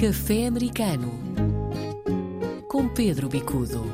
Café Americano com Pedro Bicudo.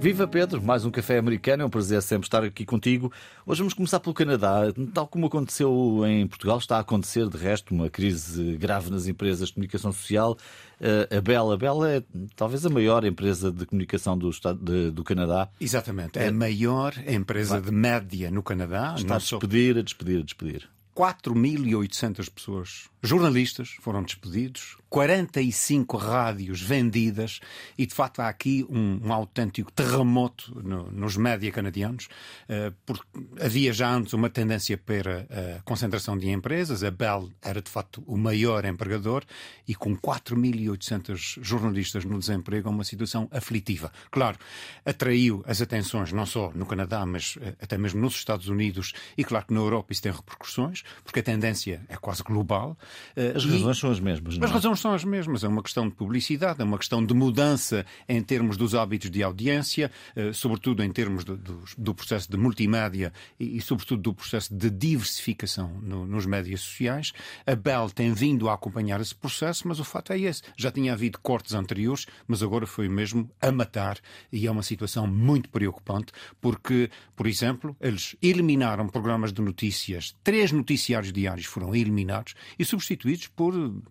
Viva Pedro, mais um café americano, é um prazer sempre estar aqui contigo. Hoje vamos começar pelo Canadá. Tal como aconteceu em Portugal, está a acontecer de resto uma crise grave nas empresas de comunicação social. Eh, a Bell, a Bell é talvez a maior empresa de comunicação do, estado de, do Canadá. Exatamente, é a maior empresa de média no Canadá. Está a despedir, a despedir, a despedir. 4.800 pessoas, jornalistas, foram despedidos, 45 rádios vendidas e, de facto, há aqui um, um autêntico terremoto no, nos média canadianos, uh, porque havia já antes uma tendência para a concentração de empresas. A Bell era, de facto, o maior empregador e com 4.800 jornalistas no desemprego, é uma situação aflitiva. Claro, atraiu as atenções não só no Canadá, mas uh, até mesmo nos Estados Unidos e, claro, que na Europa isso tem repercussões, porque a tendência é quase global. Uh, as razões são as mesmas, não é? As razões são as mesmas. É uma questão de publicidade, é uma questão de mudança em termos dos hábitos de audiência, eh, sobretudo em termos do, do, do processo de multimédia e, e, sobretudo, do processo de diversificação no, nos médias sociais. A Bell tem vindo a acompanhar esse processo, mas o fato é esse. Já tinha havido cortes anteriores, mas agora foi mesmo a matar e é uma situação muito preocupante porque, por exemplo, eles eliminaram programas de notícias, três noticiários diários foram eliminados e substituídos por uh,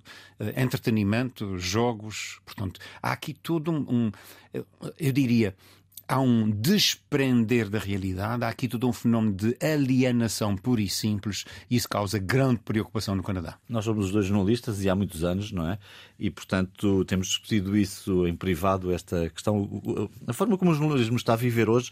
entretenimento, jogos. Portanto, há aqui todo um, um eu diria, há um desprender da realidade, há aqui todo um fenómeno de alienação pura e simples e isso causa grande preocupação no Canadá. Nós somos os dois jornalistas e há muitos anos, não é? E, portanto, temos discutido isso em privado, esta questão, a forma como o jornalismo está a viver hoje.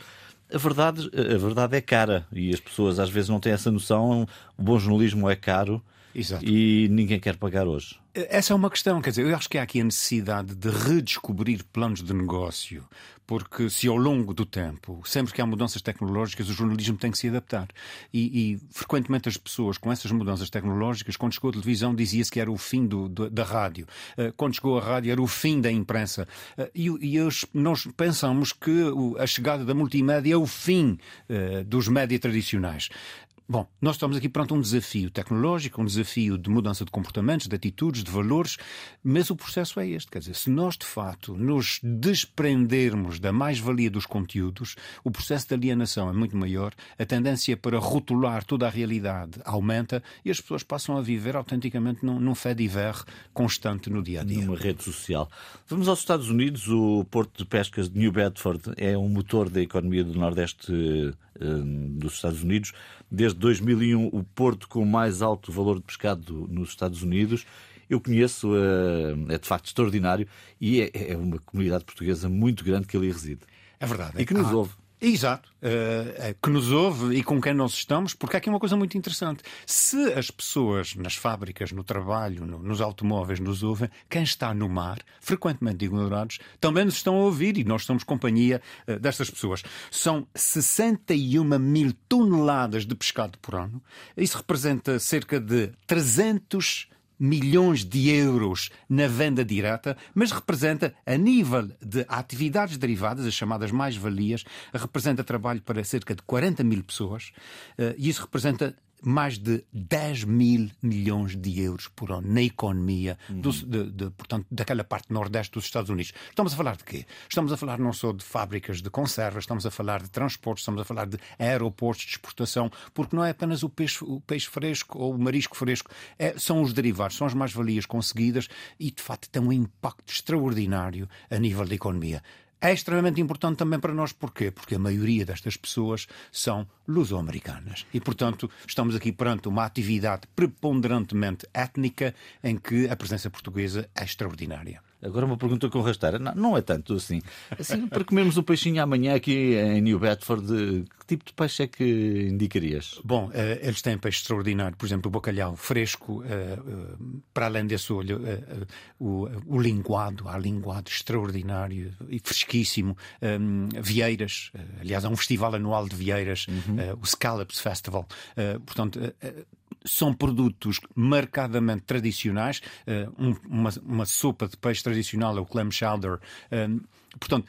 A verdade, a verdade é cara e as pessoas às vezes não têm essa noção. O bom jornalismo é caro Exato. e ninguém quer pagar hoje. Essa é uma questão, quer dizer, eu acho que há aqui a necessidade de redescobrir planos de negócio, porque se ao longo do tempo, sempre que há mudanças tecnológicas, o jornalismo tem que se adaptar. E, e frequentemente as pessoas com essas mudanças tecnológicas, quando chegou a televisão, dizia-se que era o fim do, do, da rádio. Uh, quando chegou a rádio, era o fim da imprensa. Uh, e, e nós pensamos que a chegada da multimédia é o fim uh, dos média tradicionais. Bom, nós estamos aqui perante um desafio tecnológico, um desafio de mudança de comportamentos, de atitudes, de valores, mas o processo é este. Quer dizer, se nós de facto nos desprendermos da mais-valia dos conteúdos, o processo de alienação é muito maior, a tendência para rotular toda a realidade aumenta e as pessoas passam a viver autenticamente num, num fé de constante no dia a dia. Numa rede social. Vamos aos Estados Unidos. O Porto de Pescas de New Bedford é um motor da economia do Nordeste dos Estados Unidos. Desde 2001, o porto com mais alto valor de pescado nos Estados Unidos. Eu conheço, eh, é de facto extraordinário e é, é uma comunidade portuguesa muito grande que ali reside. É verdade. E que nos ah, ouve. Exato, uh, que nos ouve e com quem nós estamos, porque há aqui uma coisa muito interessante. Se as pessoas nas fábricas, no trabalho, no, nos automóveis nos ouvem, quem está no mar, frequentemente ignorados, também nos estão a ouvir e nós somos companhia uh, destas pessoas. São 61 mil toneladas de pescado por ano. Isso representa cerca de 300 milhões de euros na venda direta, mas representa, a nível de atividades derivadas, as chamadas mais-valias, representa trabalho para cerca de 40 mil pessoas, eh, e isso representa mais de 10 mil milhões de euros por ano na economia uhum. do, de, de, portanto, daquela parte nordeste dos Estados Unidos. Estamos a falar de quê? Estamos a falar não só de fábricas de conservas, estamos a falar de transportes, estamos a falar de aeroportos de exportação, porque não é apenas o peixe, o peixe fresco ou o marisco fresco, é, são os derivados, são as mais-valias conseguidas e, de facto, tem um impacto extraordinário a nível da economia é extremamente importante também para nós. Porquê? Porque a maioria destas pessoas são luso-americanas. E, portanto, estamos aqui perante uma atividade preponderantemente étnica em que a presença portuguesa é extraordinária. Agora uma pergunta com rasteira. Não, não é tanto assim. Assim, para comermos um peixinho amanhã aqui em New Bedford, que tipo de peixe é que indicarias? Bom, eh, eles têm peixe extraordinário. Por exemplo, o bacalhau fresco, eh, eh, para além desse olho, o, o linguado, há linguado extraordinário e fresquíssimo. Vieiras, aliás, há um festival anual de vieiras, uhum. o Scallops Festival. Portanto, são produtos marcadamente tradicionais. Uh, um, uma, uma, sopa de peixe tradicional é o clam chowder. Uh, portanto,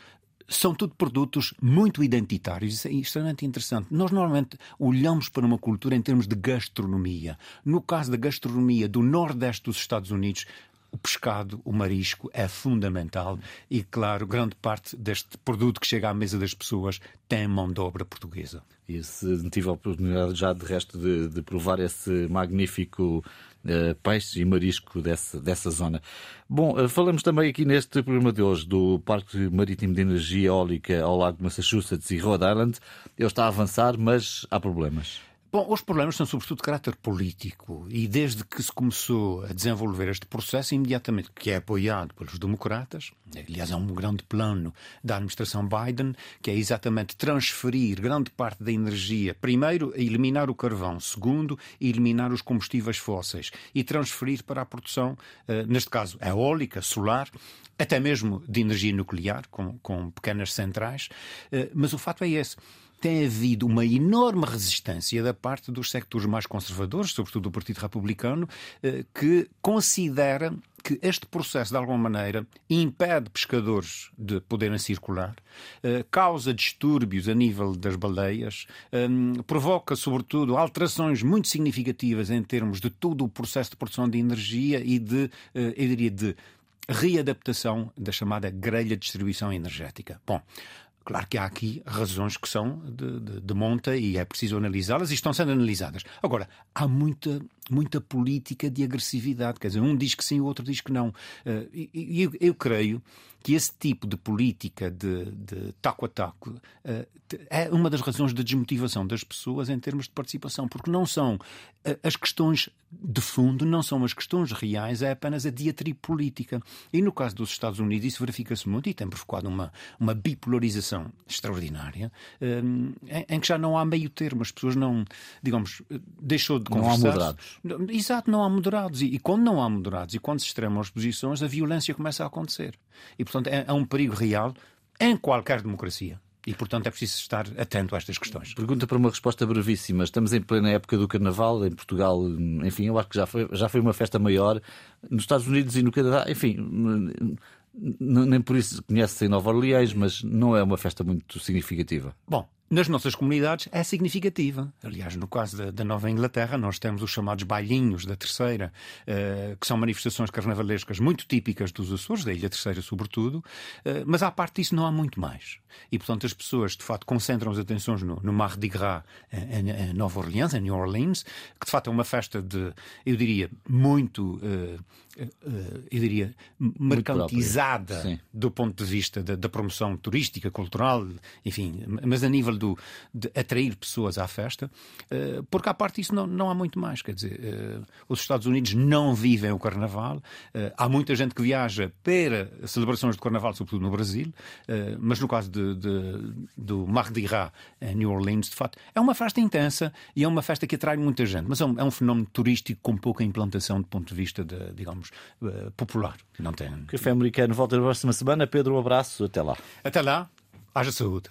são tudo produtos muito identitários. Isso é extremamente interessante. Nós normalmente olhamos para uma cultura em termos de gastronomia. No caso da gastronomia do Nordeste dos Estados Unidos, o pescado, o marisco é fundamental e, claro, grande parte deste produto que chega à mesa das pessoas tem mão de obra portuguesa. E se tive a oportunidade já, de resto, de, de provar esse magnífico uh, peixe e marisco dessa, dessa zona. Bom, uh, falamos também aqui neste programa de hoje do Parque Marítimo de Energia Eólica ao Lago de Massachusetts e Rhode Island. Ele está a avançar, mas há problemas. Bom, os problemas são sobretudo de caráter político e desde que se começou a desenvolver este processo, imediatamente, que é apoiado pelos democratas, aliás é um grande plano da administração Biden, que é exatamente transferir grande parte da energia, primeiro, eliminar o carvão, segundo, eliminar os combustíveis fósseis e transferir para a produção, eh, neste caso, eólica, solar, até mesmo de energia nuclear, com, com pequenas centrais. Eh, mas o fato é esse tem havido uma enorme resistência da parte dos sectores mais conservadores, sobretudo do Partido Republicano, eh, que considera que este processo, de alguma maneira, impede pescadores de poderem circular, eh, causa distúrbios a nível das baleias, ehm, provoca, sobretudo, alterações muito significativas em termos de todo o processo de produção de energia e de, eh, eu diria, de readaptação da chamada grelha de distribuição energética. Bom, Claro que há aqui razões que são de, de, de monta e é preciso analisá-las e estão sendo analisadas. Agora, há muita muita política de agressividade. Quer dizer, um diz que sim, o outro diz que não. Eh, e eu, eu creio que esse tipo de política de, de taco a taco eh, é uma das razões de desmotivação das pessoas em termos de participação, porque não são eh, as questões de fundo, não são as questões reais, é apenas a diatribe política. E no caso dos Estados Unidos isso verifica-se muito e tem provocado uma, uma bipolarização extraordinária em, em, que já não há meio termo, as pessoas não, digamos, deixou de conversar. Não há moderados. Exato, não há moderados. E, e, quando não há moderados e quando se extremam as posições, a violência começa a acontecer. E, portanto, é, é um perigo real em qualquer democracia. E, portanto, é preciso estar atento a estas questões. Pergunta para uma resposta brevíssima. Estamos em plena época do Carnaval, em Portugal, enfim, eu acho que já foi, já foi uma festa maior. Nos Estados Unidos e no Canadá, enfim, nem por isso conhece-se em Nova Orleans, mas não é uma festa muito significativa. Bom, nas nossas comunidades é significativa. Aliás, no caso da, da, Nova Inglaterra, nós temos os chamados bailinhos da Terceira, uh, que são manifestações carnavalescas muito típicas dos Açores, da Ilha Terceira sobretudo, uh, mas à parte disso não há muito mais. E, portanto, as pessoas, de facto, concentram as atenções no, no Mardi Gras em, em, Nova Orleans, em New Orleans, que, de facto, é uma festa de, eu diria, muito... Uh, eu diria, mercantilizada do ponto de vista da, da promoção turística, cultural, enfim, mas a nível de atrair pessoas à festa, eh, porque à parte disso não, não há muito mais. Quer dizer, eh, os Estados Unidos não vivem o Carnaval, eh, há muita gente que viaja para celebrações de Carnaval, sobretudo no Brasil, mas no caso de, de, do Mardi Gras em New Orleans, de facto, é uma festa intensa e é uma festa que atrai muita gente, mas é um, é um fenómeno turístico com pouca implantação do ponto de vista, de, digamos, popular. Não tem... Café Americano volta na próxima semana. Pedro, um abraço. Até lá. Até lá. Haja saúde.